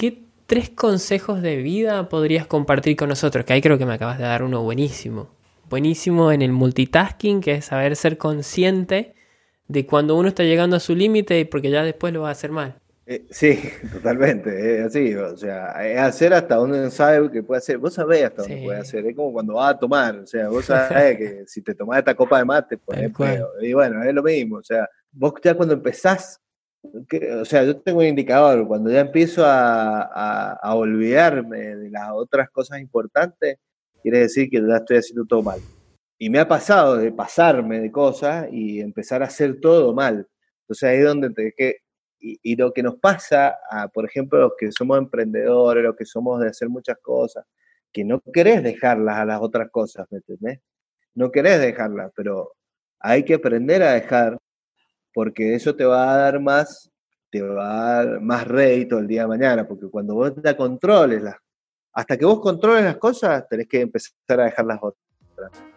¿qué tres consejos de vida podrías compartir con nosotros? Que ahí creo que me acabas de dar uno buenísimo. Buenísimo en el multitasking, que es saber ser consciente de cuando uno está llegando a su límite porque ya después lo va a hacer mal. Eh, sí, totalmente, es así, o sea, es hacer hasta donde uno sabe que puede hacer, vos sabés hasta dónde puede hacer, es como cuando vas a tomar, o sea, vos sabés que si te tomás esta copa de mate, pues y bueno, es lo mismo, o sea, vos ya cuando empezás, o sea, yo tengo un indicador, cuando ya empiezo a, a, olvidarme de las otras cosas importantes, quiere decir que ya estoy haciendo todo mal. Y me ha pasado de pasarme de cosas y empezar a hacer todo mal. Entonces ahí es donde te, que y, lo que nos pasa, a, por ejemplo, los que somos emprendedores, los que somos de hacer muchas cosas, que no querés dejarlas a las otras cosas, ¿me entendés? No querés dejarlas, pero hay que aprender a dejar, porque eso te va a dar más, te va a dar más rédito el día de mañana, porque cuando vos te controles las, hasta que vos controles las cosas, tenés que empezar a dejar las otras.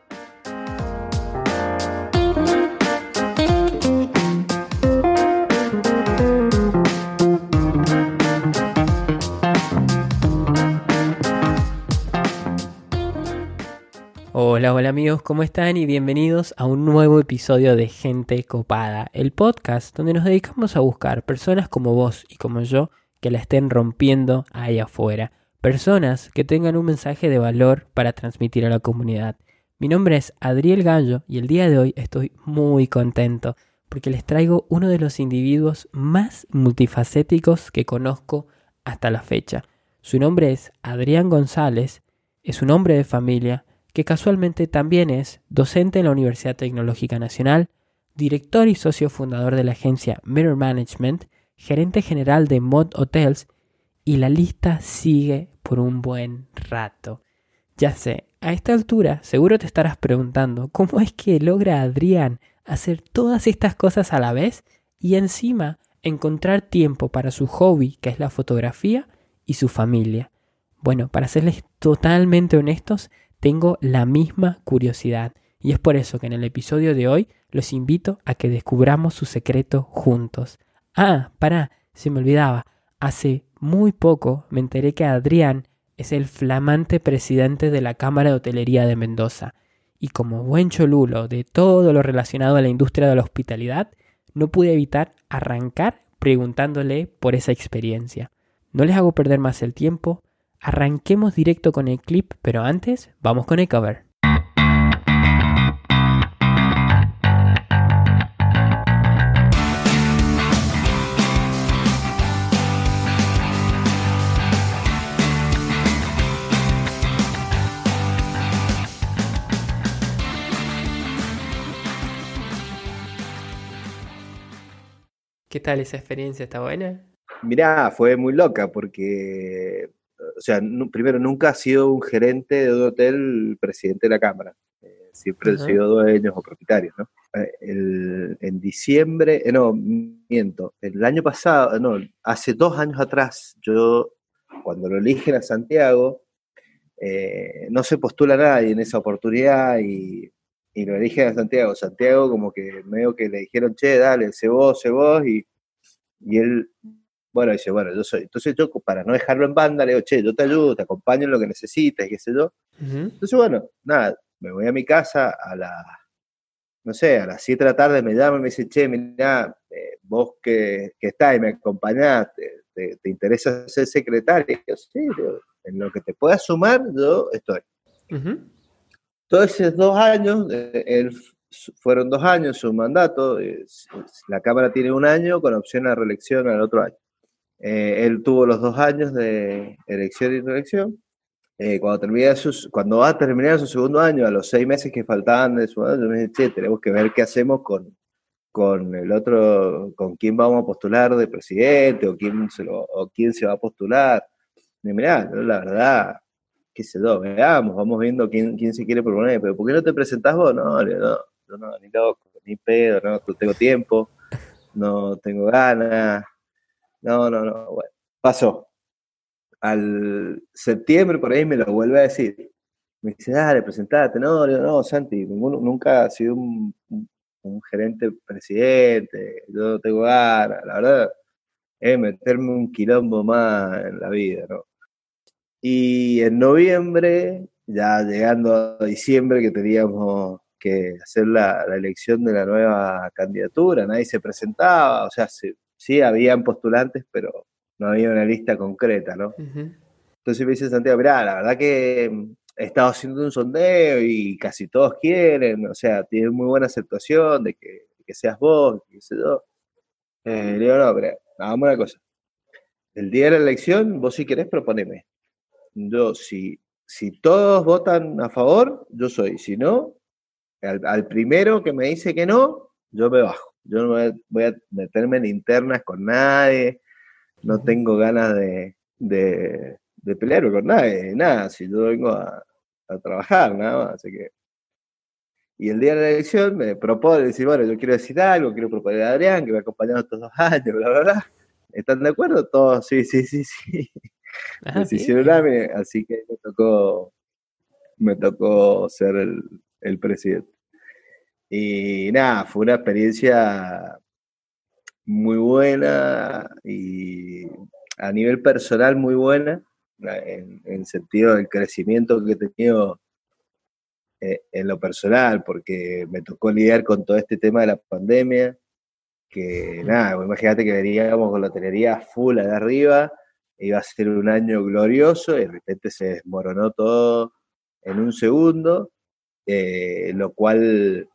Hola, hola amigos, ¿cómo están? Y bienvenidos a un nuevo episodio de Gente Copada, el podcast donde nos dedicamos a buscar personas como vos y como yo que la estén rompiendo ahí afuera. Personas que tengan un mensaje de valor para transmitir a la comunidad. Mi nombre es Adriel Gallo y el día de hoy estoy muy contento porque les traigo uno de los individuos más multifacéticos que conozco hasta la fecha. Su nombre es Adrián González, es un hombre de familia, que casualmente también es docente en la Universidad Tecnológica Nacional, director y socio fundador de la agencia Mirror Management, gerente general de Mod Hotels, y la lista sigue por un buen rato. Ya sé, a esta altura seguro te estarás preguntando cómo es que logra Adrián hacer todas estas cosas a la vez y encima encontrar tiempo para su hobby, que es la fotografía, y su familia. Bueno, para serles totalmente honestos, tengo la misma curiosidad y es por eso que en el episodio de hoy los invito a que descubramos su secreto juntos. Ah, para, se me olvidaba, hace muy poco me enteré que Adrián es el flamante presidente de la Cámara de Hotelería de Mendoza y como buen cholulo de todo lo relacionado a la industria de la hospitalidad, no pude evitar arrancar preguntándole por esa experiencia. No les hago perder más el tiempo, Arranquemos directo con el clip, pero antes vamos con el cover. ¿Qué tal esa experiencia? ¿Está buena? Mirá, fue muy loca porque o sea, primero, nunca ha sido un gerente de un hotel presidente de la Cámara. Eh, siempre han sido dueños o propietarios, ¿no? Eh, en diciembre, eh, no, miento, el año pasado, no, hace dos años atrás, yo, cuando lo eligen a Santiago, no se postula nadie en esa oportunidad y, y, lo eligen a Santiago. Santiago como que medio que le dijeron, che, dale, sé vos, sé vos, y, y él bueno, dice, bueno, yo soy. Entonces yo, para no dejarlo en banda, le digo, che, yo te ayudo, te acompaño en lo que necesites, qué sé yo. Entonces, bueno, nada, me voy a mi casa a las, no sé, a las 7 de la tarde me llama y me dice, che, mira, eh, vos que, que estás y me acompañás, te, interesa ser secretario. yo, sí, en lo que te puedas sumar, yo estoy. Todos esos dos años, eh, él fueron dos años su mandato, la Cámara tiene un año con opción a reelección al otro año. Eh, él tuvo los dos años de elección y reelección. Eh, cuando, termina cuando va a terminar su segundo año, a los seis meses que faltaban de su año, me dice, tenemos que ver qué hacemos con, con el otro, con quién vamos a postular de presidente o quién se, o quién se va a postular. Y mirá, la verdad, qué sé yo, veamos, vamos viendo quién, quién se quiere proponer, pero ¿por qué no te presentás vos? No, no, no, ni loco, ni pedo, no, tengo tiempo, no tengo ganas, no, no, no, bueno, pasó. Al septiembre por ahí me lo vuelve a decir. Me dice, dale, presentate. No, no, no Santi, nunca ha sido un, gerente presidente, yo tengo ganas, la verdad. es meterme un quilombo más en la vida, ¿no? Y en noviembre, ya llegando a diciembre, que teníamos que hacer la, elección de la nueva candidatura, nadie se presentaba, o sea, sí, sí habían postulantes, pero no había una lista concreta, ¿no? Entonces me dice Santiago, mirá, la verdad que he estado haciendo un sondeo y casi todos quieren, o sea, tiene muy buena aceptación de que, seas vos, qué sé yo. Eh, le digo, no, pero hagamos una cosa. El día de la elección, vos si querés, proponeme. Yo, si, si todos votan a favor, yo soy. Si no, al, primero que me dice que no, yo me bajo. Yo no voy a, meterme en internas con nadie. No tengo ganas de, de, de pelear con nadie. Nada, si yo vengo a, a trabajar, nada más. Así que y el día de la elección me propone decir, bueno, yo quiero decir algo, quiero proponer a Adrián, que me ha acompañado estos dos años, bla, bla, bla. ¿Están de acuerdo? Todos, sí, sí, sí, sí. Ah, así que me tocó, me tocó ser el, presidente. Y nada, fue una experiencia muy buena y a nivel personal muy buena, en, en sentido del crecimiento que he tenido eh, en lo personal, porque me tocó lidiar con todo este tema de la pandemia, que nada, imagínate que veníamos con la hotelería full de arriba, iba a ser un año glorioso y de repente se desmoronó todo en un segundo, eh, lo cual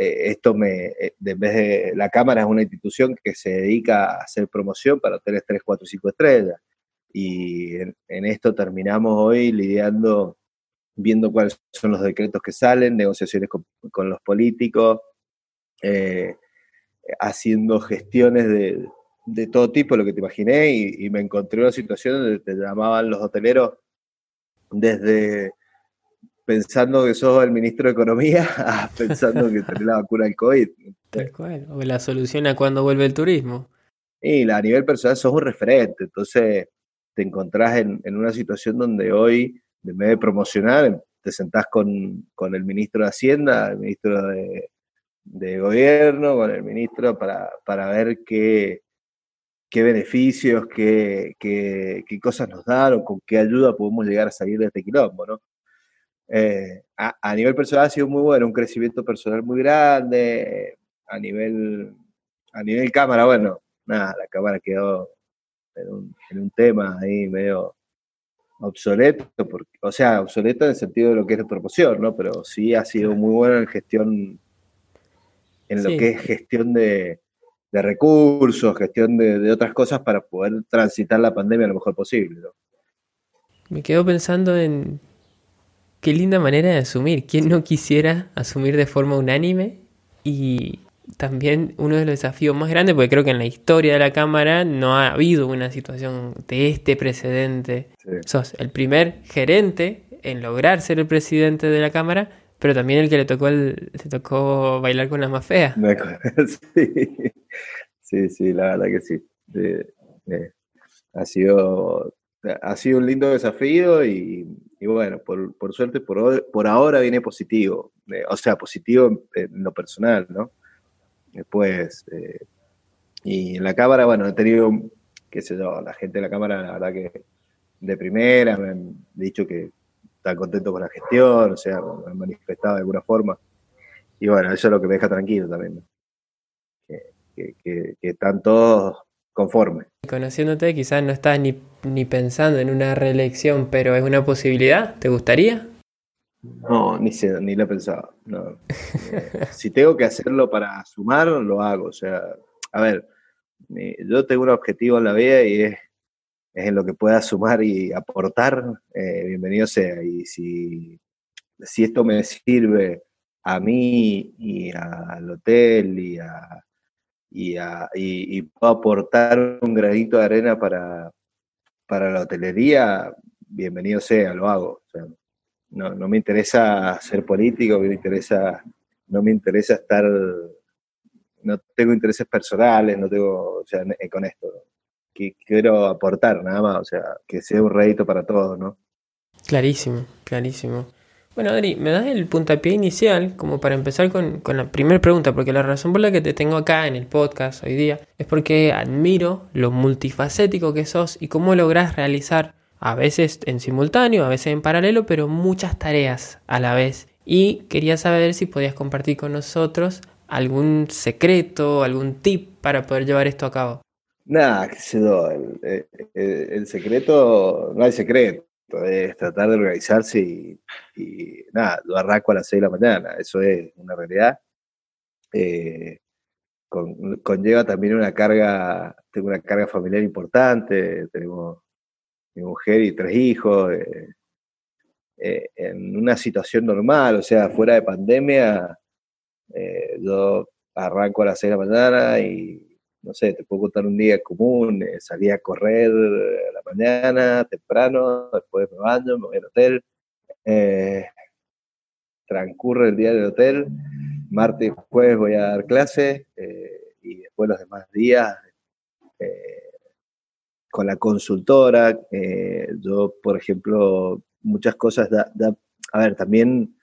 eh, esto me, en vez de, la Cámara es una institución que se dedica a hacer promoción para hoteles 3, 4, 5 estrellas, y en, en esto terminamos hoy lidiando viendo cuáles son los decretos que salen, negociaciones con, los políticos, eh, haciendo gestiones de, todo tipo, lo que te imaginé, y, me encontré una situación donde te llamaban los hoteleros desde pensando que sos el ministro de Economía a pensando que tenés la vacuna del COVID. Tal cual, o la solución a cuando vuelve el turismo. Y a nivel personal sos un referente, entonces te encontrás en, en una situación donde hoy de vez de promocionar, te sentás con, el ministro de Hacienda, el ministro de, Gobierno, con el ministro para, ver qué, qué beneficios, qué, qué, cosas nos dan o con qué ayuda podemos llegar a salir de este quilombo, ¿no? Eh, a, nivel personal ha sido muy bueno, un crecimiento personal muy grande, a nivel, a nivel cámara, bueno, nada, la cámara quedó en un, en un tema ahí medio obsoleto, porque, o sea, obsoleto en el sentido de lo que es de promoción, ¿no? Pero sí ha sido muy bueno en gestión, en lo que es gestión de, recursos, gestión de, otras cosas para poder transitar la pandemia lo mejor posible, ¿no? Me quedo pensando en qué linda manera de asumir. ¿Quién no quisiera asumir de forma unánime y también uno de los desafíos más grandes, porque creo que en la historia de la Cámara no ha habido una situación de este precedente. Sos el primer gerente en lograr ser el presidente de la Cámara, pero también el que le tocó el, tocó bailar con la más fea. Sí. sí, la verdad que sí. ha sido ha sido un lindo desafío y, bueno, por, suerte por, por ahora viene positivo, o sea, positivo en lo personal, ¿no? Después, eh, y en la cámara, bueno, he tenido, qué sé yo, la gente de la cámara, la verdad que de primera me han dicho que están contentos con la gestión, o sea, me han manifestado de alguna forma. Y bueno, eso es lo que me deja tranquilo también, que, que, están todos conformes. Conociéndote, quizás no estás ni, ni pensando en una reelección, pero es una posibilidad, ¿te gustaría? No, ni, ni lo he pensado. No. Eh, si tengo que hacerlo para sumar, lo hago. O sea, a ver, yo tengo un objetivo en la vida y es, en lo que pueda sumar y aportar, eh, bienvenido sea. Y si, si esto me sirve a mí y al hotel y a, y, a, y, puedo aportar un granito de arena para, para la hotelería, bienvenido sea, lo hago. O sea, no, no me interesa ser político, me interesa, no me interesa estar, no tengo intereses personales, no tengo, o sea, con esto, que quiero aportar nada más, o sea, que sea un rédito para todos, ¿no? Clarísimo, clarísimo. Bueno, Adri, me das el puntapié inicial como para empezar con, la primera pregunta, porque la razón por la que te tengo acá en el podcast hoy día es porque admiro lo multifacético que sos y cómo lográs realizar, a veces en simultáneo, a veces en paralelo, pero muchas tareas a la vez. Y quería saber si podías compartir con nosotros algún secreto, algún tip para poder llevar esto a cabo. Nada, qué sé yo, el, el, secreto, no hay secreto, es tratar de organizarse y, nada, lo arranco a las 6 de la mañana, eso es una realidad. Eh, conlleva también una carga, tengo una carga familiar importante, tenemos mi mujer y tres hijos, eh, eh, en una situación normal, o sea, fuera de pandemia, yo arranco a las 6 de la mañana y no sé, te puedo contar un día común, eh, salí a correr a la mañana, temprano, después me baño, me voy al hotel, eh, transcurre el día del hotel, martes y jueves voy a dar clase eh, y después los demás días con la consultora, yo, por ejemplo, muchas cosas, a ver, también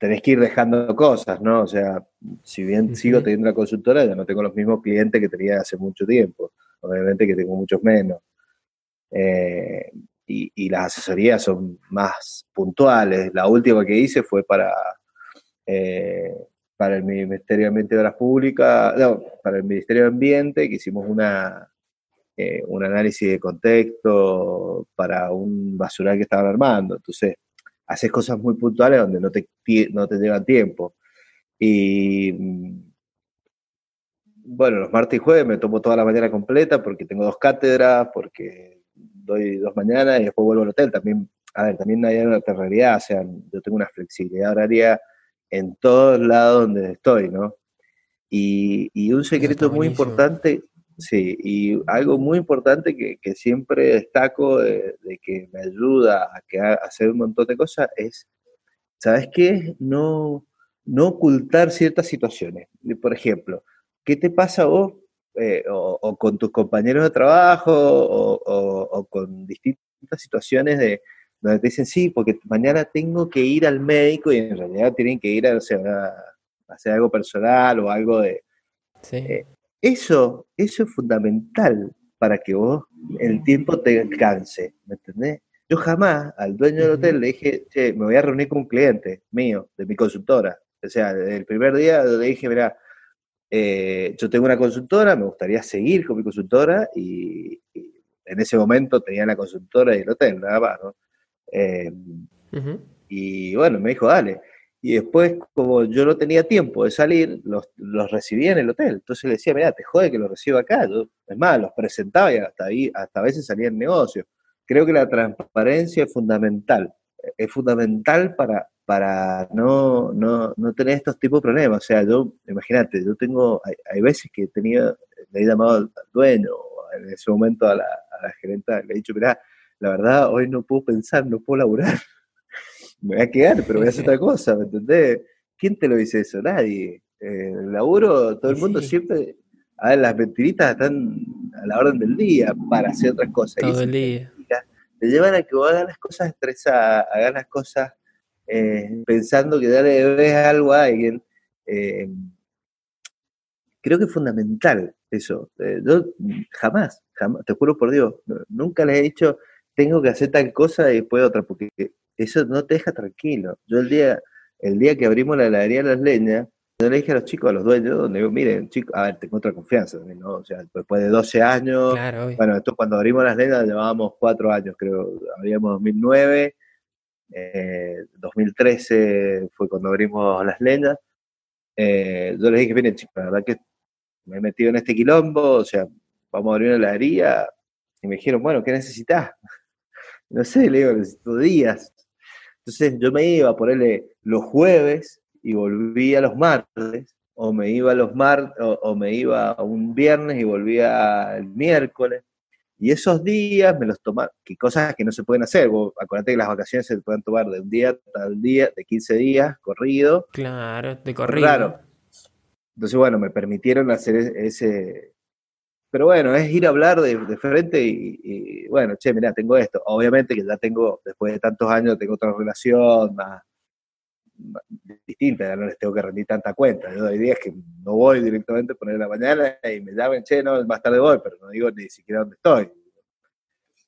tenés que ir dejando cosas, ¿no? O sea, si bien sigo teniendo una consultora, ya no tengo los mismos clientes que tenía hace mucho tiempo. Obviamente que tengo muchos menos. Eh, y, las asesorías son más puntuales. La última que hice fue para, eh, para el Ministerio de Ambiente y Obras Públicas, no, para el Ministerio de Ambiente, que hicimos una, eh, un análisis de contexto para un basural que estaban armando. Entonces, haces cosas muy puntuales donde no te, no te llevan tiempo. Y mm, bueno, los martes y jueves me tomo toda la mañana completa porque tengo dos cátedras, porque doy dos mañanas y después vuelvo al hotel. También, a ver, también hay una realidad, o sea, yo tengo una flexibilidad horaria en todos lados donde estoy, ¿no? Y, y un secreto muy importante Sí, y algo muy importante que, siempre destaco de, que me ayuda a, hacer un montón de cosas es, ¿sabes qué? No, no ocultar ciertas situaciones. Por ejemplo, ¿qué te pasa vos eh, o, con tus compañeros de trabajo o, con distintas situaciones de donde te dicen, sí, porque mañana tengo que ir al médico y en realidad tienen que ir a, hacer algo personal o algo de... Sí. Eh, eso, eso es fundamental para que vos el tiempo te alcance, ¿me entendés? Yo jamás al dueño del hotel le dije, che, me voy a reunir con un cliente mío, de mi consultora. O sea, el primer día le dije, mira, eh, yo tengo una consultora, me gustaría seguir con mi consultora y, en ese momento tenía la consultora y el hotel, nada más, ¿no? Eh, y bueno, me dijo, dale. Y después, como yo no tenía tiempo de salir, los, los recibía en el hotel. Entonces le decía, mira, te jode que los reciba acá. es más, los presentaba y hasta, ahí, hasta a veces salía en negocio. Creo que la transparencia es fundamental. Es fundamental para, para no, no, no tener estos tipos de problemas. O sea, yo, imagínate, yo tengo, hay, veces que he tenido, le he llamado al dueño, en ese momento a la, a la gerenta, le he dicho, mira, la verdad, hoy no puedo pensar, no puedo laburar me voy a quedar, pero voy a hacer otra cosa, ¿me entendés? ¿Quién te lo dice eso? Nadie. Eh, el laburo, todo el mundo siempre. A ver, las mentiritas están a la orden del día para hacer otras cosas. Todo el día. Te llevan a que vos hagas las cosas estresadas, hagas las cosas eh, pensando que ya le debes algo a alguien. Eh, creo que es fundamental eso. yo jamás, jamás, te juro por Dios, nunca le he dicho, tengo que hacer tal cosa y después otra, porque eso no te deja tranquilo. Yo el día, el día que abrimos la heladería Las Leñas, yo le dije a los chicos, a los dueños, donde digo, miren, chicos, a ver, tengo otra confianza también, ¿no? O sea, después de 12 años, bueno, esto cuando abrimos las leñas llevábamos cuatro años, creo, abríamos 2009, 2013 fue cuando abrimos las leñas. Eh, yo les dije, miren, chicos, la verdad que me he metido en este quilombo, o sea, vamos a abrir una heladería, y me dijeron, bueno, ¿qué necesitas? No sé, le digo, necesito días. Entonces yo me iba a ponerle los jueves y volvía los martes, o me iba los martes, o, me iba un viernes y volvía el miércoles. Y esos días me los tomaba, que cosas que no se pueden hacer. Vos, acuérdate que las vacaciones se pueden tomar de un día tal día, de 15 días, corrido. Claro, de corrido. Claro. Entonces, bueno, me permitieron hacer e-, ese, pero bueno, es ir a hablar de, frente y, bueno, che, mira, tengo esto. Obviamente que ya tengo, después de tantos años, tengo otra relación más, distinta, ya no les tengo que rendir tanta cuenta. Yo hay días que no voy directamente a poner la mañana y me llaman, che, no, más tarde voy, pero no digo ni siquiera dónde estoy.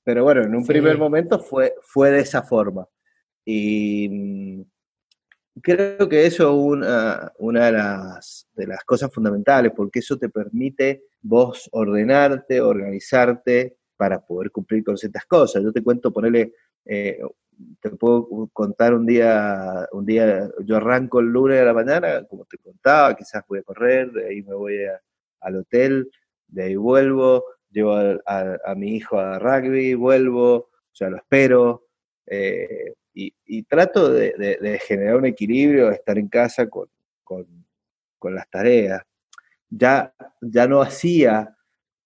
Pero bueno, en un primer momento fue, fue de esa forma. Y mm, creo que eso es una, una de, las, de las cosas fundamentales, porque eso te permite vos ordenarte, organizarte para poder cumplir con ciertas cosas. Yo te cuento, ponerle, eh, te puedo contar un día, un día, yo arranco el lunes de la mañana, como te contaba, quizás voy a correr, de ahí me voy al hotel, de ahí vuelvo, llevo a, mi hijo a rugby, vuelvo, o sea, lo espero, eh, y, trato de, generar un equilibrio, estar en casa con, las tareas. Ya, ya no hacía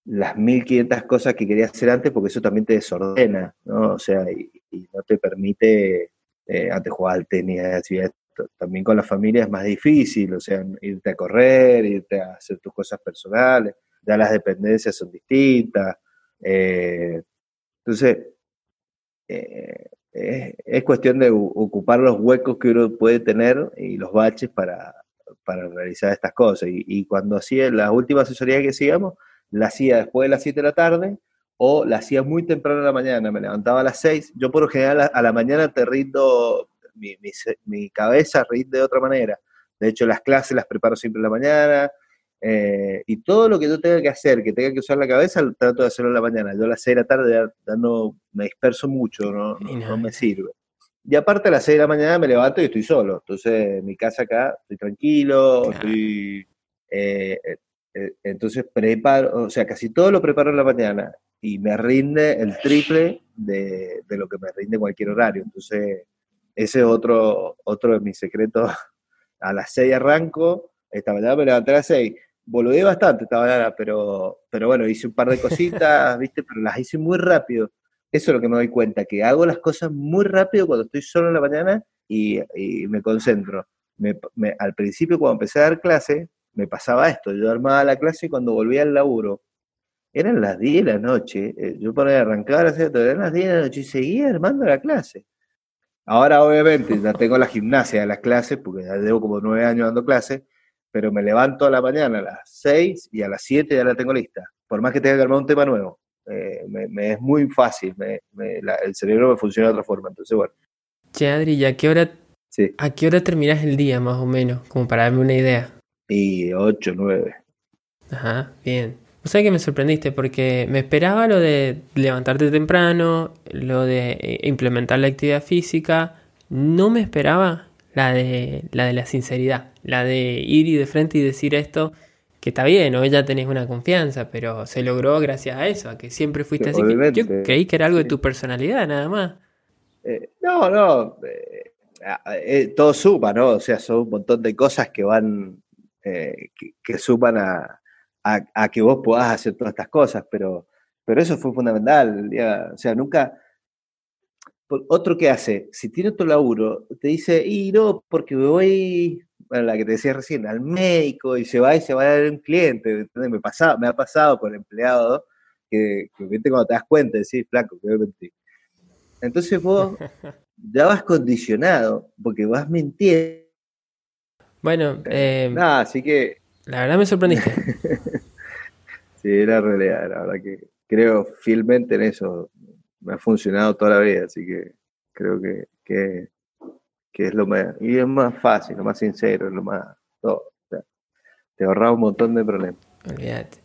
las 1500 cosas que quería hacer antes porque eso también te desordena, ¿no? O sea, y, no te permite, eh, antes jugar al tenis, también con la familia es más difícil, o sea, irte a correr, irte a hacer tus cosas personales, ya las dependencias son distintas. Eh, entonces, eh, es cuestión de ocupar los huecos que uno puede tener y los baches para, realizar estas cosas. Y, cuando hacía la última asesoría que hacíamos, la hacía después de las 7 de la tarde o la hacía muy temprano en la mañana, me levantaba a las 6. Yo por lo general a la mañana te rindo, mi, mi cabeza rinde de otra manera. De hecho, las clases las preparo siempre en la mañana, eh, y todo lo que yo tenga que hacer, que tenga que usar la cabeza, trato de hacerlo en la mañana. Yo a las 6 de la tarde ya, no me disperso mucho, no, no, me sirve. Y aparte a las 6 de la mañana me levanto y estoy solo. Entonces, en mi casa acá, estoy tranquilo, estoy... Eh, eh, entonces preparo, o sea, casi todo lo preparo en la mañana y me rinde el triple de, de lo que me rinde cualquier horario. Entonces, ese es otro, otro de mis secretos. A las 6 arranco, esta mañana me levanté a las 6 boludé bastante esta mañana, pero, pero bueno, hice un par de cositas, ¿viste? Pero las hice muy rápido. Eso es lo que me doy cuenta, que hago las cosas muy rápido cuando estoy solo en la mañana y, me concentro. al principio, cuando empecé a dar clase, me pasaba esto. Yo armaba la clase y cuando volvía al laburo, eran las 10 de la noche. Eh, yo para arrancar, eran las 10 de la noche y seguía armando la clase. Ahora, obviamente, ya tengo la gimnasia de las clases, porque ya llevo como nueve años dando clases, pero me levanto a la mañana a las 6 y a las 7 ya la tengo lista, por más que tenga que armar un tema nuevo. Eh, me, es muy fácil, el cerebro me funciona de otra forma, entonces bueno. Che, Adri, ¿y a qué hora, a qué hora terminas el día más o menos? Como para darme una idea. Y 8, 9. Ajá, bien. O sea que me sorprendiste porque me esperaba lo de levantarte temprano, lo de eh, implementar la actividad física. No me esperaba la de la, de la sinceridad, la de ir y de frente y decir esto, que está bien, hoy ya tenés una confianza, pero se logró gracias a eso, a que siempre fuiste así. Yo creí que era algo de tu personalidad, nada más. Eh, no, no, eh, eh, todo suma, ¿no? O sea, son un montón de cosas que van, que, que, suman a, a, que vos puedas hacer todas estas cosas, pero, pero eso fue fundamental. o sea, nunca otro que hace, si tiene otro laburo, te dice, y no, porque me voy, bueno, la que te decía recién, al médico y se va y se va a dar un cliente. Me, pasado, me ha pasado con empleado que, que cuando te das cuenta, decís, flaco, que voy a mentir. Entonces vos ya vas condicionado porque vas mintiendo. Bueno, eh, nada, así que. La verdad me sorprendiste. sí, era realidad, la verdad que creo fielmente en eso me ha funcionado toda la vida, así que creo que, que, es lo más, y es más fácil, lo más sincero, lo más, todo. te ahorra un montón de problemas. Olvídate.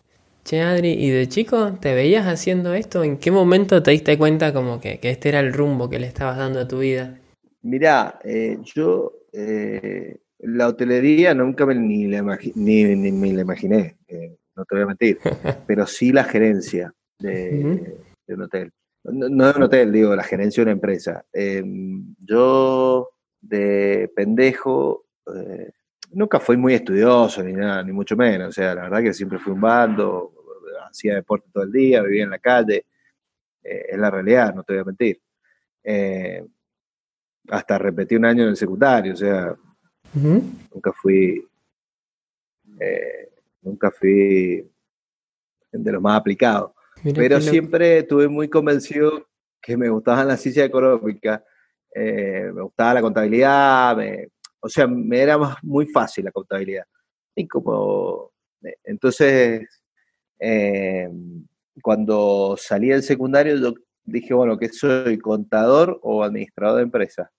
Che, Adri, ¿y de chico te veías haciendo esto? ¿En qué momento te diste cuenta como que, este era el rumbo que le estabas dando a tu vida? Mirá, eh, yo eh, la hotelería nunca me, ni, la ni, ni, me la imaginé, eh, no te voy a mentir, pero sí la gerencia de, de un hotel. No, no un hotel, digo, la gerencia de una empresa. Em, yo, de pendejo, eh, nunca fui muy estudioso ni nada, ni mucho menos. O sea, la verdad que siempre fui un bando, hacía deporte todo el día, vivía en la calle. Eh, es la realidad, no te voy a mentir. Eh, hasta repetí un año en el secundario, o sea, nunca fui. nunca fui de los más aplicados. Pero siempre estuve muy convencido que me gustaban las ciencias económicas, eh, me gustaba la contabilidad, me, o sea, me era más, muy fácil la contabilidad. Y como, eh, entonces, eh, cuando salí del secundario, yo dije, bueno, que soy contador o administrador de empresa.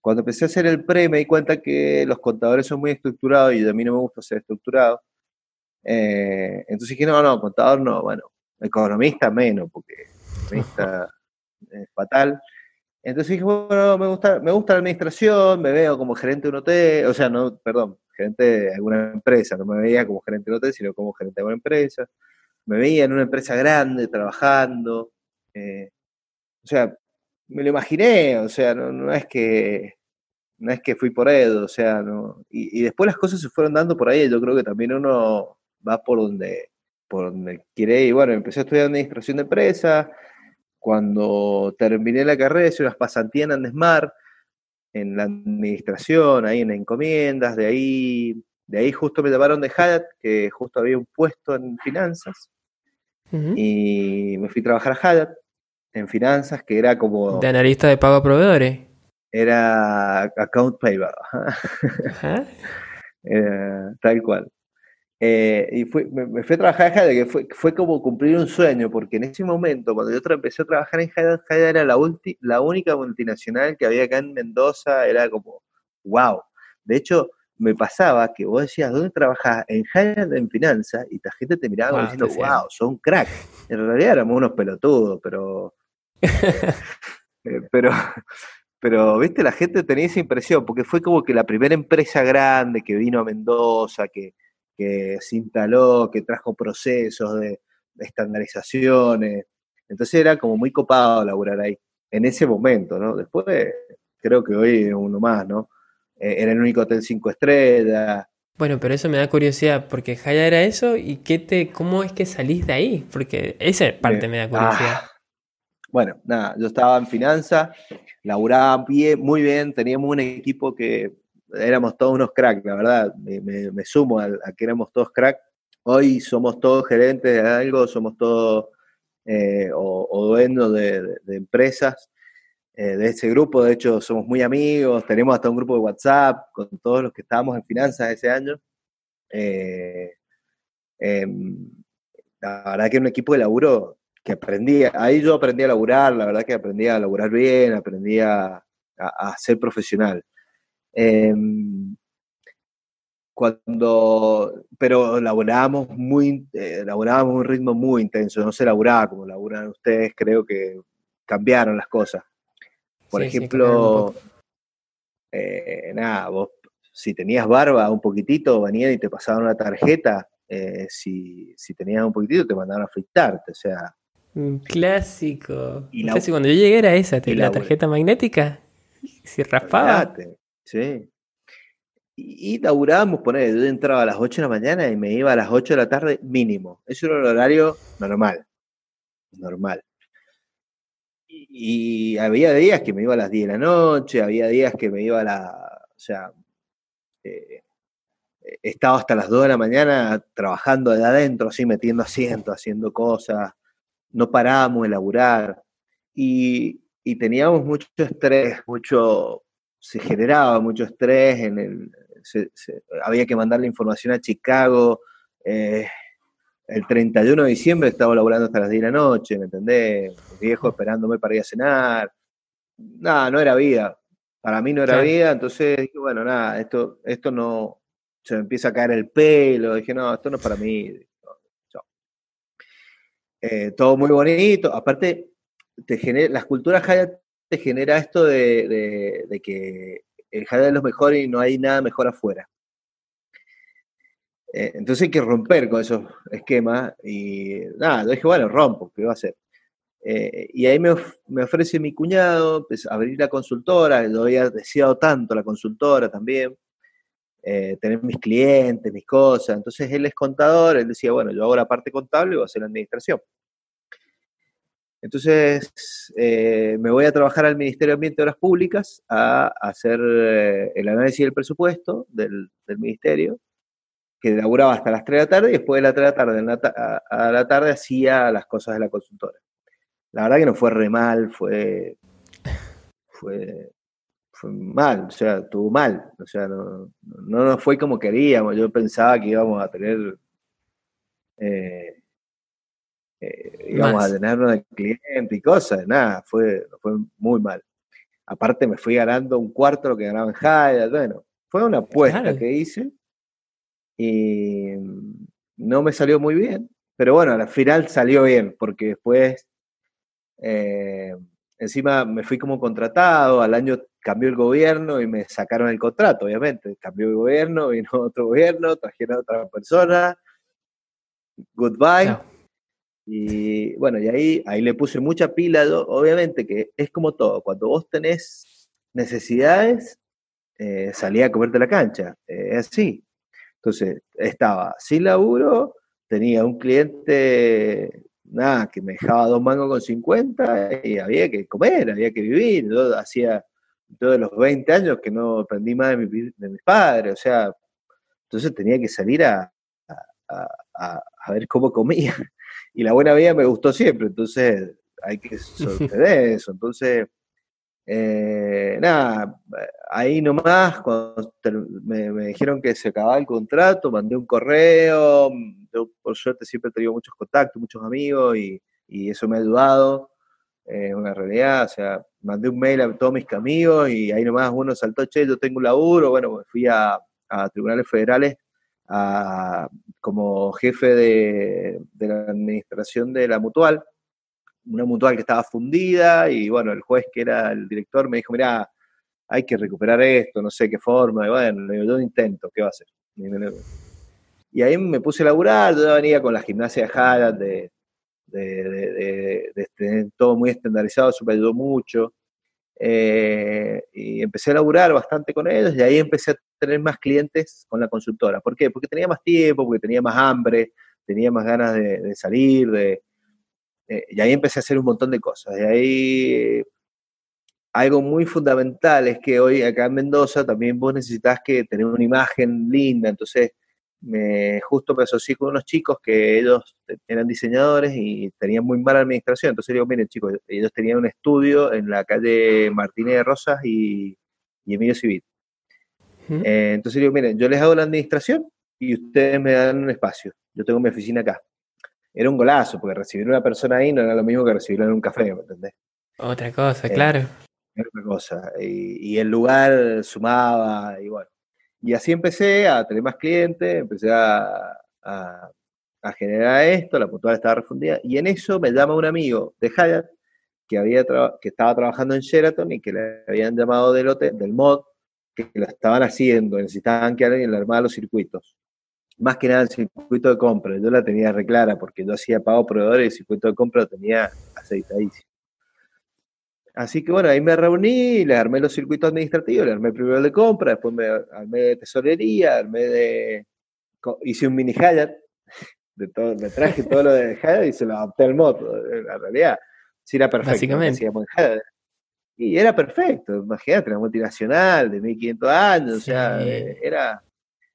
Cuando empecé a hacer el pre, me di cuenta que los contadores son muy estructurados y a mí no me gusta ser estructurado. Eh, entonces dije, no, no, contador no, bueno, economista menos, porque economista es fatal. Entonces dije, bueno, me gusta, me gusta la administración, me veo como gerente de un hotel, o sea, no, perdón, gerente de alguna empresa, no me veía como gerente de un hotel, sino como gerente de una empresa. Me veía en una empresa grande, trabajando. Eh, o sea, me lo imaginé, o sea, no, es que no es que fui por él, o sea, no. Y, después las cosas se fueron dando por ahí, yo creo que también uno va por donde, por donde quiere ir. Bueno, empecé a estudiar administración de empresas, cuando terminé la carrera hice unas pasantías en Andesmar, en la administración, ahí en encomiendas, de ahí, de ahí justo me llamaron de Hyatt, que justo había un puesto en finanzas, y me fui a trabajar a Hyatt en finanzas, que era como... De analista de pago a proveedores. Era account payable. tal cual. Eh, y me, fui a trabajar en Hyatt, que fue, como cumplir un sueño, porque en ese momento, cuando yo empecé a trabajar en Hyatt, Hyatt era la, la única multinacional que había acá en Mendoza, era como, wow. De hecho, me pasaba que vos decías, ¿dónde trabajás? En Hyatt en finanzas, y la gente te miraba como diciendo, wow, son crack. En realidad éramos unos pelotudos, pero... Eh, pero, pero, viste, la gente tenía esa impresión, porque fue como que la primera empresa grande que vino a Mendoza, que que se instaló, que trajo procesos de, estandarizaciones. Entonces era como muy copado laburar ahí, en ese momento, ¿no? Después creo que hoy uno más, ¿no? Eh, era el único hotel cinco estrellas. Bueno, pero eso me da curiosidad, porque Jaya era eso, y qué te, ¿cómo es que salís de ahí? Porque esa parte me da curiosidad. Ah, bueno, nada, yo estaba en finanzas, laburaba bien, muy bien, teníamos un equipo que éramos todos unos cracks, la verdad, me, sumo a, que éramos todos cracks. Hoy somos todos gerentes de algo, somos todos eh, o, dueños de, empresas eh, de ese grupo. De hecho, somos muy amigos, tenemos hasta un grupo de WhatsApp con todos los que estábamos en finanzas ese año. Eh, em, la verdad que era un equipo de laburo que aprendía, ahí yo aprendí a laburar, la verdad que aprendí a laburar bien, aprendí a ser profesional. Em, cuando, pero laborábamos muy, eh, laborábamos un ritmo muy intenso, no se laburaba como laburan ustedes, creo que cambiaron las cosas. Por ejemplo, eh, nada, vos si tenías barba un poquitito, venían y te pasaban una tarjeta, eh, si, si, tenías un poquitito te mandaban a afeitarte, o sea. Un clásico. Y cuando yo llegué era esa, la, tarjeta magnética, si raspaba. Sí. Y, y laburábamos, poner, yo entraba a las 8 de la mañana y me iba a las 8 de la tarde mínimo. Eso era un horario normal. Normal. Y, había días que me iba a las 10 de la noche, había días que me iba a la. O sea, eh, estaba hasta las 2 de la mañana trabajando de adentro, así metiendo asientos, haciendo cosas. No parábamos de laburar. Y, y teníamos mucho estrés, mucho, se generaba mucho estrés, en el, había que mandar la información a Chicago. Eh, el 31 de diciembre estaba laburando hasta las 10 de la noche, ¿me entendés? viejo esperándome para ir a cenar. Nada, no era vida. Para mí no era vida, entonces dije, bueno, nada, esto, esto no, se me empieza a caer el pelo, dije, no, esto no es para mí. Eh, todo muy bonito, aparte, te genera, las culturas Hayat te genera esto de, que el jardín es lo mejor y no hay nada mejor afuera. Eh, entonces hay que romper con esos esquemas y nada, yo dije, bueno, rompo, ¿qué va a hacer? Eh, y ahí me, ofrece mi cuñado pues, abrir la consultora, lo había deseado tanto la consultora también, eh, tener mis clientes, mis cosas. Entonces él es contador, él decía, bueno, yo hago la parte contable y voy a hacer la administración. Entonces, eh, me voy a trabajar al Ministerio de Ambiente y Obras Públicas a, hacer eh, el análisis del presupuesto del, ministerio, que elaboraba hasta las 3 de la tarde y después de las 3 de la tarde a, la tarde hacía las cosas de la consultora. La verdad que no fue re mal, fue, fue, fue mal, o sea, estuvo mal, o sea, no, no nos fue como queríamos, yo pensaba que íbamos a tener, eh, eh, íbamos a tener de cliente y cosas, nada, fue, fue muy mal. Aparte me fui ganando un cuarto lo que ganaba en Hyatt, bueno, fue una apuesta que hice y no me salió muy bien, pero bueno, al final salió bien, porque después, eh, encima me fui como contratado, al año cambió el gobierno y me sacaron el contrato, obviamente. Cambió el gobierno, vino otro gobierno, trajeron a otra persona. Goodbye. Y bueno, y ahí, ahí le puse mucha pila, obviamente que es como todo, cuando vos tenés necesidades, eh, salía a comerte la cancha, es así. Entonces, estaba sin laburo, tenía un cliente, nada, que me dejaba dos mangos con 50 y había que comer, había que vivir. Yo hacía todos los 20 años que no aprendí más de, mis padres, o sea, entonces tenía que salir a, ver cómo comía. Y la buena vida me gustó siempre, entonces hay que sorprender eso. Entonces, eh, nada, ahí nomás, cuando me, me, dijeron que se acababa el contrato, mandé un correo, yo por suerte siempre he tenido muchos contactos, muchos amigos y, y eso me ha ayudado, es una realidad, o sea, mandé un mail a todos mis amigos y ahí nomás uno saltó, che, yo tengo un laburo, bueno, fui a, a tribunales federales a, como jefe de, de la administración de la mutual, una mutual que estaba fundida y bueno, el juez que era el director me dijo, mira, hay que recuperar esto, no sé qué forma, y bueno, yo intento, ¿qué va a hacer? Y ahí me puse a laburar, yo venía con la gimnasia de Haddad, de, de, tener todo muy estandarizado, eso me ayudó mucho. Eh, y empecé a laburar bastante con ellos y ahí empecé a tener más clientes con la consultora. ¿Por qué? Porque tenía más tiempo, porque tenía más hambre, tenía más ganas de, salir, de, eh, y ahí empecé a hacer un montón de cosas. Y ahí algo muy fundamental es que hoy acá en Mendoza también vos necesitas que tener una imagen linda, entonces me justo me asocié con unos chicos que ellos eran diseñadores y tenían muy mala administración, entonces digo, miren chicos, ellos tenían un estudio en la calle Martínez de Rosas y, Emilio Civil. Eh, entonces digo, miren, yo les hago la administración y ustedes me dan un espacio, yo tengo mi oficina acá era un golazo, porque recibir a una persona ahí no era lo mismo que recibirla en un café, ¿me entendés? Otra cosa, eh, claro. Otra cosa. Y, el lugar sumaba, y bueno. Y así empecé a tener más clientes, empecé a, generar esto, la puntual estaba refundida, y en eso me llama un amigo de Hyatt que, había que estaba trabajando en Sheraton y que le habían llamado del hotel, del mod, que lo estaban haciendo, necesitaban que alguien le armara los circuitos más que nada el circuito de compra. Yo la tenía reclara porque yo hacía pago proveedores y el circuito de compra lo tenía aceitadísimo. Así que bueno, ahí me reuní, le armé los circuitos administrativos, le armé primero de compra, después me armé de tesorería, armé de. hice un mini Hyatt, de todo, me traje todo lo de Hyatt y se lo adapté al moto. La realidad, sí era perfecto. Básicamente. Y era perfecto, imagínate, una multinacional de 1500 años, o sea, era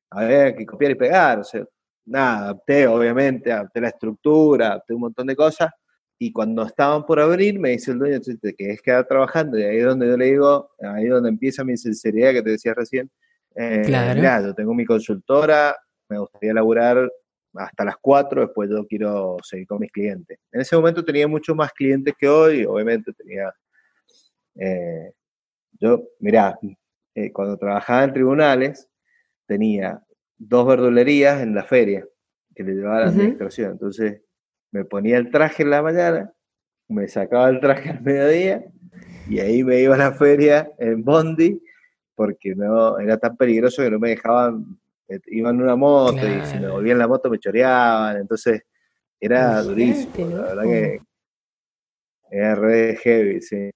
había que copiar y pegar, o sea, nada, adapté obviamente, adapté la estructura, adapté un montón de cosas, y cuando estaban por abrir me dice el dueño, que es quedar trabajando, y ahí es donde yo le digo, ahí es donde empieza mi sinceridad que te decía recién, eh, claro. yo tengo mi consultora, me gustaría laburar hasta las 4, después yo quiero seguir con mis clientes. En ese momento tenía muchos más clientes que hoy, obviamente tenía, eh, yo, mirá, eh, cuando trabajaba en tribunales, tenía dos verdulerías en la feria que le llevaba la administración. Entonces me ponía el traje en la mañana, me sacaba el traje al mediodía y ahí me iba a la feria en Bondi porque no era tan peligroso que no me dejaban, eh, iban en una moto y si me volvían la moto me choreaban, entonces era durísimo, la verdad que era re heavy, sí.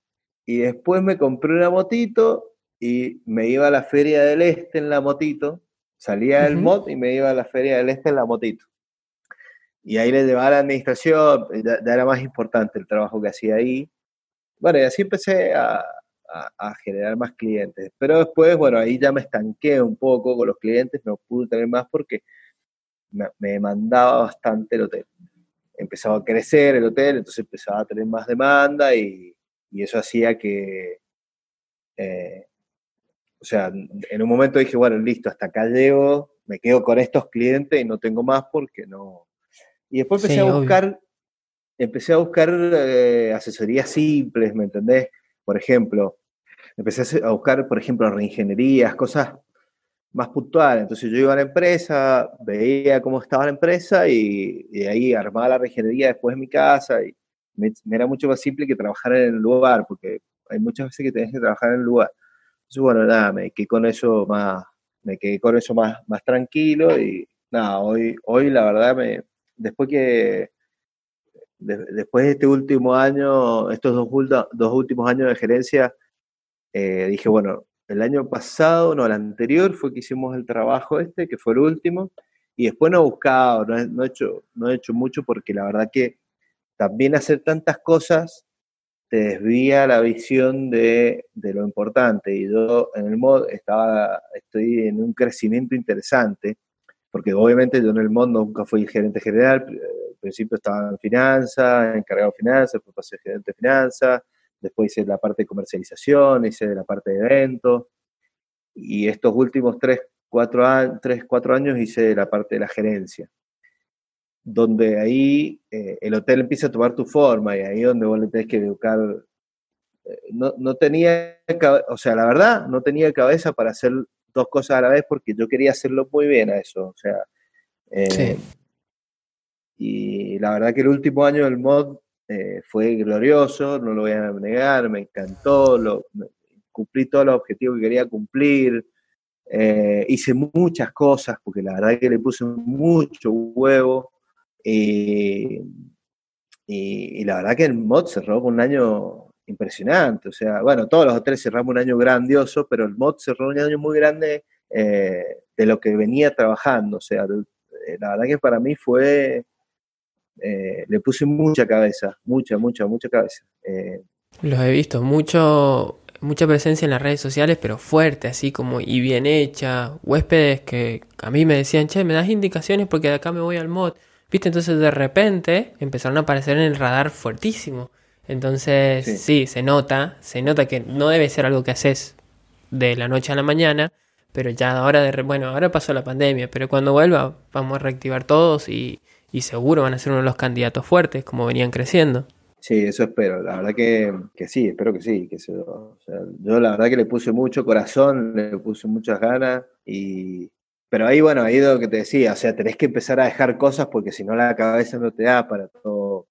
Y después me compré una motito y me iba a la Feria del Este en la motito, salía del mod y me iba a la Feria del Este en la motito. Y ahí le llevaba a la administración, ya, era más importante el trabajo que hacía ahí. Bueno, y así empecé a, generar más clientes. Pero después, bueno, ahí ya me estanqué un poco con los clientes, no pude tener más porque me, demandaba bastante el hotel. Empezaba a crecer el hotel, entonces empezaba a tener más demanda y, eso hacía que, eh, o sea, en un momento dije, bueno, listo, hasta acá llego, me quedo con estos clientes y no tengo más porque no. Y después empecé a buscar, empecé a buscar eh, asesorías simples, ¿me entendés? Por ejemplo, empecé a buscar, por ejemplo, reingenierías, cosas más puntuales. Entonces yo iba a la empresa, veía cómo estaba la empresa y, de ahí armaba la reingeniería después en mi casa y me, era mucho más simple que trabajar en el lugar, porque hay muchas veces que tenés que trabajar en el lugar. Entonces, bueno, nada, me quedé con eso más, me quedé con eso más, más tranquilo y nada, hoy, hoy la verdad me, después que, después de este último año, estos dos, dos últimos años de gerencia, eh, dije, bueno, el año pasado, no, el anterior fue que hicimos el trabajo este, que fue el último, y después no he buscado, no he, no he hecho, no he hecho mucho porque la verdad que también hacer tantas cosas te desvía la visión de, lo importante. Y yo en el mod estaba, estoy en un crecimiento interesante, porque obviamente yo en el mod nunca fui gerente general, al principio estaba en finanzas, encargado de finanzas, después pasé gerente de finanzas, después hice la parte de comercialización, hice la parte de eventos, y estos últimos tres, cuatro, tres, cuatro años hice la parte de la gerencia donde ahí eh, el hotel empieza a tomar tu forma y ahí donde vos le tenés que educar. Eh, no, no, tenía, o sea, la verdad, no tenía cabeza para hacer dos cosas a la vez porque yo quería hacerlo muy bien a eso, o sea. Eh, y la verdad que el último año del mod fue glorioso, no lo voy a negar, me encantó, lo, cumplí todos los objetivos que quería cumplir. hice muchas cosas porque la verdad que le puse mucho huevo. Y, y, la verdad que el mod cerró con un año impresionante. O sea, bueno, todos los hoteles cerramos un año grandioso, pero el mod cerró un año muy grande eh, de lo que venía trabajando. O sea, eh, la verdad que para mí fue, eh, le puse mucha cabeza, mucha, mucha, mucha cabeza. Los he visto, mucho, mucha presencia en las redes sociales, pero fuerte, así como y bien hecha. Huéspedes que a mí me decían, che, me das indicaciones porque de acá me voy al mod. ¿Viste? Entonces de repente empezaron a aparecer en el radar fuertísimo. Entonces, sí. se nota, se nota que no debe ser algo que haces de la noche a la mañana, pero ya ahora de bueno, ahora pasó la pandemia, pero cuando vuelva vamos a reactivar todos y, y seguro van a ser uno de los candidatos fuertes como venían creciendo. Sí, eso espero. La verdad que, que sí, espero que sí. Que se, o sea, yo la verdad que le puse mucho corazón, le puse muchas ganas y, pero ahí, bueno, ahí lo que te decía, o sea, tenés que empezar a dejar cosas porque si no la cabeza no te da para todo.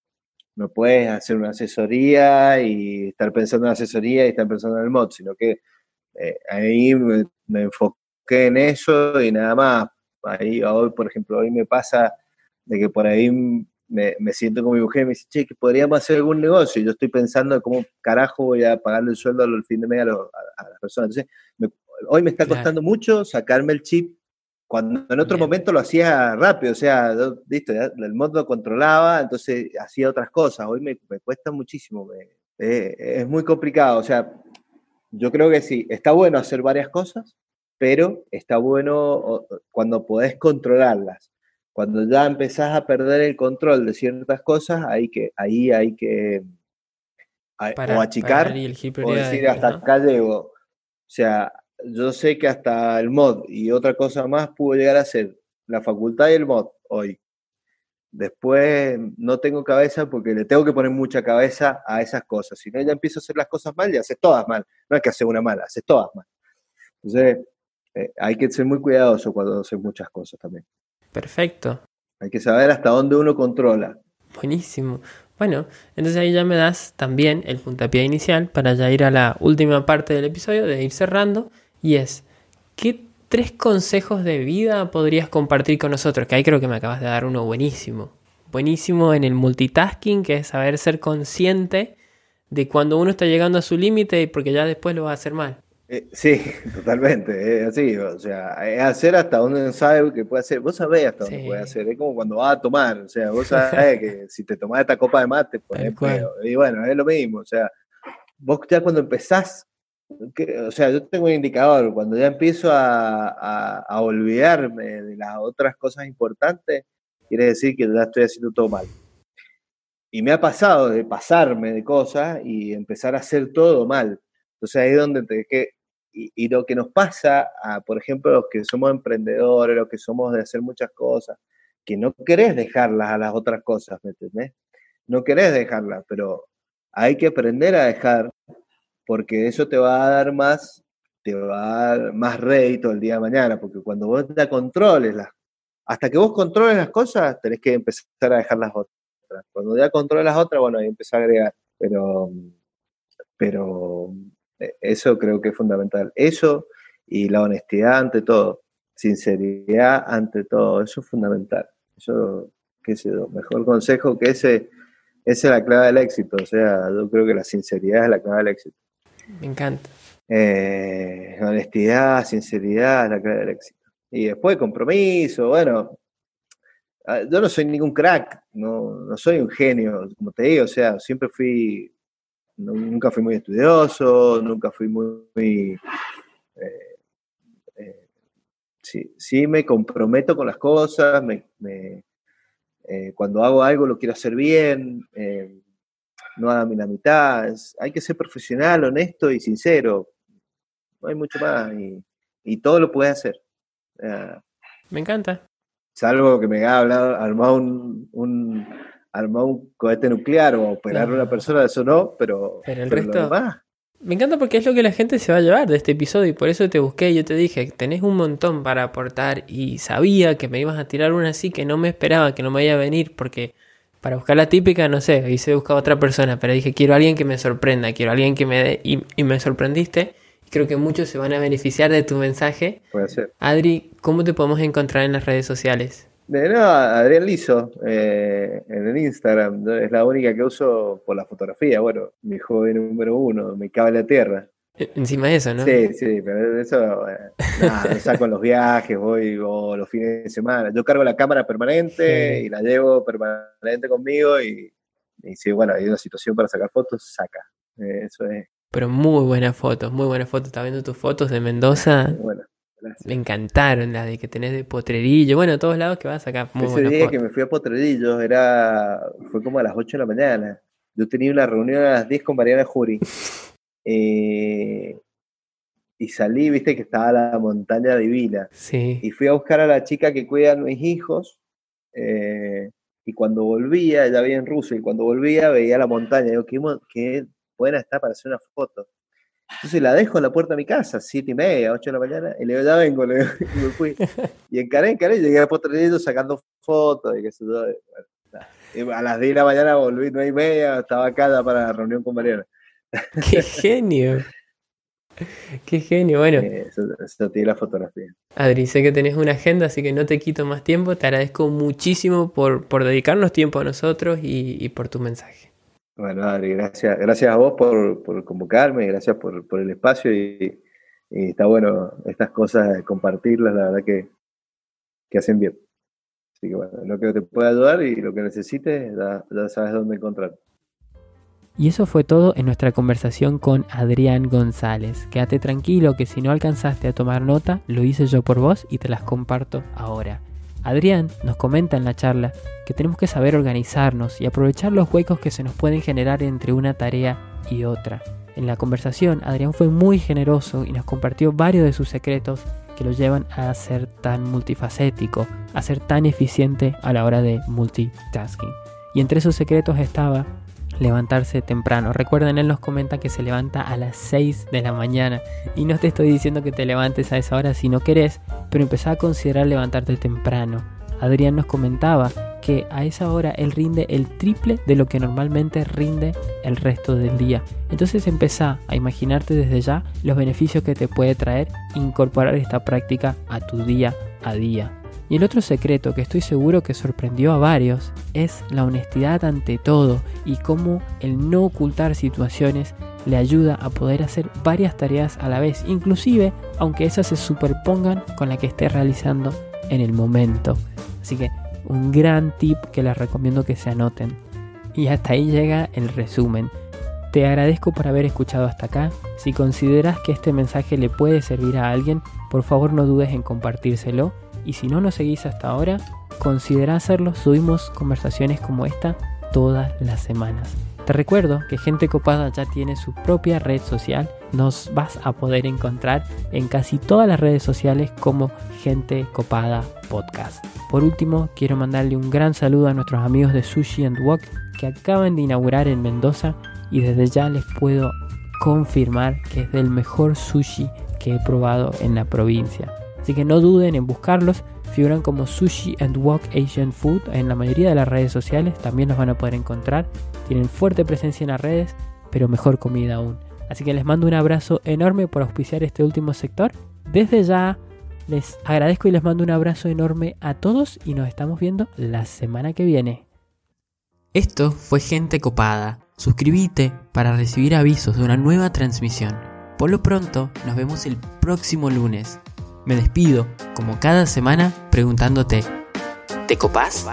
No puedes hacer una asesoría y estar pensando en la asesoría y estar pensando en el mod, sino que eh, ahí me, enfoqué en eso y nada más. Ahí, hoy, por ejemplo, hoy me pasa de que por ahí me, siento con mi mujer y me dice, che, que podríamos hacer algún negocio. Y yo estoy pensando en cómo carajo voy a pagarle el sueldo al fin de mes a, las personas. Entonces, hoy me está costando mucho sacarme el chip cuando en otro momento lo hacía rápido, o sea, listo, el mod lo controlaba, entonces hacía otras cosas. Hoy me, cuesta muchísimo, es muy complicado. O sea, yo creo que sí, está bueno hacer varias cosas, pero está bueno cuando podés controlarlas. Cuando ya empezás a perder el control de ciertas cosas, hay que, ahí hay que o achicar o decir hasta acá llego. O sea, yo sé que hasta el mod y otra cosa más pudo llegar a ser la facultad y el mod hoy. Después no tengo cabeza porque le tengo que poner mucha cabeza a esas cosas. Si no, ya empiezo a hacer las cosas mal y haces todas mal. No es que hacer una mala, haces todas mal. Entonces, eh, hay que ser muy cuidadoso cuando haces muchas cosas también. Perfecto. Hay que saber hasta dónde uno controla. Buenísimo. Bueno, entonces ahí ya me das también el puntapié inicial para ya ir a la última parte del episodio, de ir cerrando y es, ¿qué tres consejos de vida podrías compartir con nosotros? Que ahí creo que me acabas de dar uno buenísimo. Buenísimo en el multitasking, que es saber ser consciente de cuando uno está llegando a su límite porque ya después lo va a hacer mal. Eh, sí, totalmente, es así, o sea, es hacer hasta donde sabe que puede hacer, vos sabés hasta dónde puede hacer, es como cuando vas a tomar, o sea, vos sabés que si te tomás esta copa de mate, pues y bueno, es lo mismo, o sea, vos ya cuando empezás o sea, yo tengo un indicador, cuando ya empiezo a, olvidarme de las otras cosas importantes, quiere decir que ya estoy haciendo todo mal. Y me ha pasado de pasarme de cosas y empezar a hacer todo mal. Entonces ahí es donde te, que y, lo que nos pasa, a, por ejemplo, los que somos emprendedores, los que somos de hacer muchas cosas, que no querés dejarlas a las otras cosas, ¿me entendés? No querés dejarlas, pero hay que aprender a dejar, porque eso te va a dar más, te va a dar más rédito el día de mañana, porque cuando vos te controles las, hasta que vos controles las cosas, tenés que empezar a dejar las otras. Cuando ya controles las otras, bueno, ahí empezar a agregar, pero, pero e, eso creo que es fundamental. Eso y la honestidad ante todo, sinceridad ante todo, eso es fundamental. Eso, qué sé yo, mejor consejo que ese, esa es la clave del éxito. O sea, yo creo que la sinceridad es la clave del éxito. Me encanta. Eh, honestidad, sinceridad la clave del éxito. Y después compromiso, bueno, ah, yo no soy ningún crack, no, no soy un genio, como te digo, o sea, siempre fui nunca fui muy estudioso, nunca fui muy... Eh, eh, sí, me comprometo con las cosas, eh, cuando hago algo lo quiero hacer bien, no a la mitad, hay que ser profesional, honesto y sincero, no hay mucho más y, todo lo puedes hacer. me encanta. Salvo que me haya hablado, armado un armar un cohete nuclear o operar a una persona, eso no, pero, pero el resto. Me encanta porque es lo que la gente se va a llevar de este episodio y por eso te busqué. Yo te dije, tenés un montón para aportar y sabía que me ibas a tirar una así que no me esperaba, que no me iba a venir porque para buscar la típica, no sé, hice buscar a otra persona, pero dije, quiero a alguien que me sorprenda, quiero a alguien que me dé y, y me sorprendiste. Creo que muchos se van a beneficiar de tu mensaje. Puede ser. Adri, ¿cómo te podemos encontrar en las redes sociales? De no, Adrián Lizo, eh, en el Instagram, es la única que uso por la fotografía. Bueno, mi joven número uno, me cabe la tierra. Encima de eso, ¿no? Sí, sí, pero eso, eh, nada, saco en los viajes, voy o los fines de semana. Yo cargo la cámara permanente y la llevo permanente conmigo y, y si, bueno, hay una situación para sacar fotos, saca. Eh, eso es. Pero muy buenas fotos, muy buenas fotos. Estaba viendo tus fotos de Mendoza. Bueno. Me encantaron las de que tenés de Potrerillo. Bueno, a todos lados que vas acá. Muy Ese día que me fui a Potrerillo era, fue como a las 8 de la mañana. Yo tenía una reunión a las 10 con Mariana Jury. Eh, y salí, viste que estaba la montaña divina. Sí. Y fui a buscar a la chica que cuida a mis hijos. Eh, y cuando volvía, ya veía en ruso, y cuando volvía veía la montaña. Digo, qué, qué buena está para hacer una foto. Entonces la dejo en la puerta de mi casa, siete y media, ocho de la mañana, y le digo, ya vengo, le digo, y me fui. Y encaré, encaré, llegué a Potrerillo sacando fotos y qué sé yo. a las 10 de la mañana volví, nueve y media, estaba acá para la reunión con Mariana. ¡Qué genio! ¡Qué genio! Bueno. Eso, tiene la fotografía. Adri, sé que tenés una agenda, así que no te quito más tiempo. Te agradezco muchísimo por, por dedicarnos tiempo a nosotros y, y por tu mensaje. Bueno, Adri, gracias, gracias a vos por, por convocarme, gracias por, por el espacio y, está bueno estas cosas, compartirlas, la verdad que, que, hacen bien. Así que bueno, lo que te pueda ayudar y lo que necesites, ya, ya sabes dónde encontrar. Y eso fue todo en nuestra conversación con Adrián González. Quédate tranquilo que si no alcanzaste a tomar nota, lo hice yo por vos y te las comparto ahora. Adrián nos comenta en la charla que tenemos que saber organizarnos y aprovechar los huecos que se nos pueden generar entre una tarea y otra. En la conversación, Adrián fue muy generoso y nos compartió varios de sus secretos que lo llevan a ser tan multifacético, a ser tan eficiente a la hora de multitasking. Y entre esos secretos estaba levantarse temprano. Recuerden, él nos comenta que se levanta a las 6 de la mañana. Y no te estoy diciendo que te levantes a esa hora si no querés, pero empezá a considerar levantarte temprano. Adrián nos comentaba que a esa hora él rinde el triple de lo que normalmente rinde el resto del día. Entonces empezá a imaginarte desde ya los beneficios que te puede traer incorporar esta práctica a tu día a día. Y el otro secreto que estoy seguro que sorprendió a varios es la honestidad ante todo y cómo el no ocultar situaciones le ayuda a poder hacer varias tareas a la vez, inclusive aunque esas se superpongan con la que esté realizando en el momento. Así que un gran tip que les recomiendo que se anoten. Y hasta ahí llega el resumen. Te agradezco por haber escuchado hasta acá. Si consideras que este mensaje le puede servir a alguien, por favor no dudes en compartírselo y si no nos seguís hasta ahora, considera hacerlo. Subimos conversaciones como esta todas las semanas. Te recuerdo que Gente Copada ya tiene su propia red social. Nos vas a poder encontrar en casi todas las redes sociales como Gente Copada Podcast. Por último, quiero mandarle un gran saludo a nuestros amigos de Sushi and Walk que acaban de inaugurar en Mendoza y desde ya les puedo confirmar que es del mejor sushi que he probado en la provincia. Así que no duden en buscarlos. Figuran como Sushi and Walk Asian Food en la mayoría de las redes sociales. También los van a poder encontrar. Tienen fuerte presencia en las redes, pero mejor comida aún. Así que les mando un abrazo enorme por auspiciar este último sector. Desde ya les agradezco y les mando un abrazo enorme a todos y nos estamos viendo la semana que viene. Esto fue Gente Copada. Suscríbete para recibir avisos de una nueva transmisión. Por lo pronto, nos vemos el próximo lunes. Me despido, como cada semana, preguntándote, ¿te copás?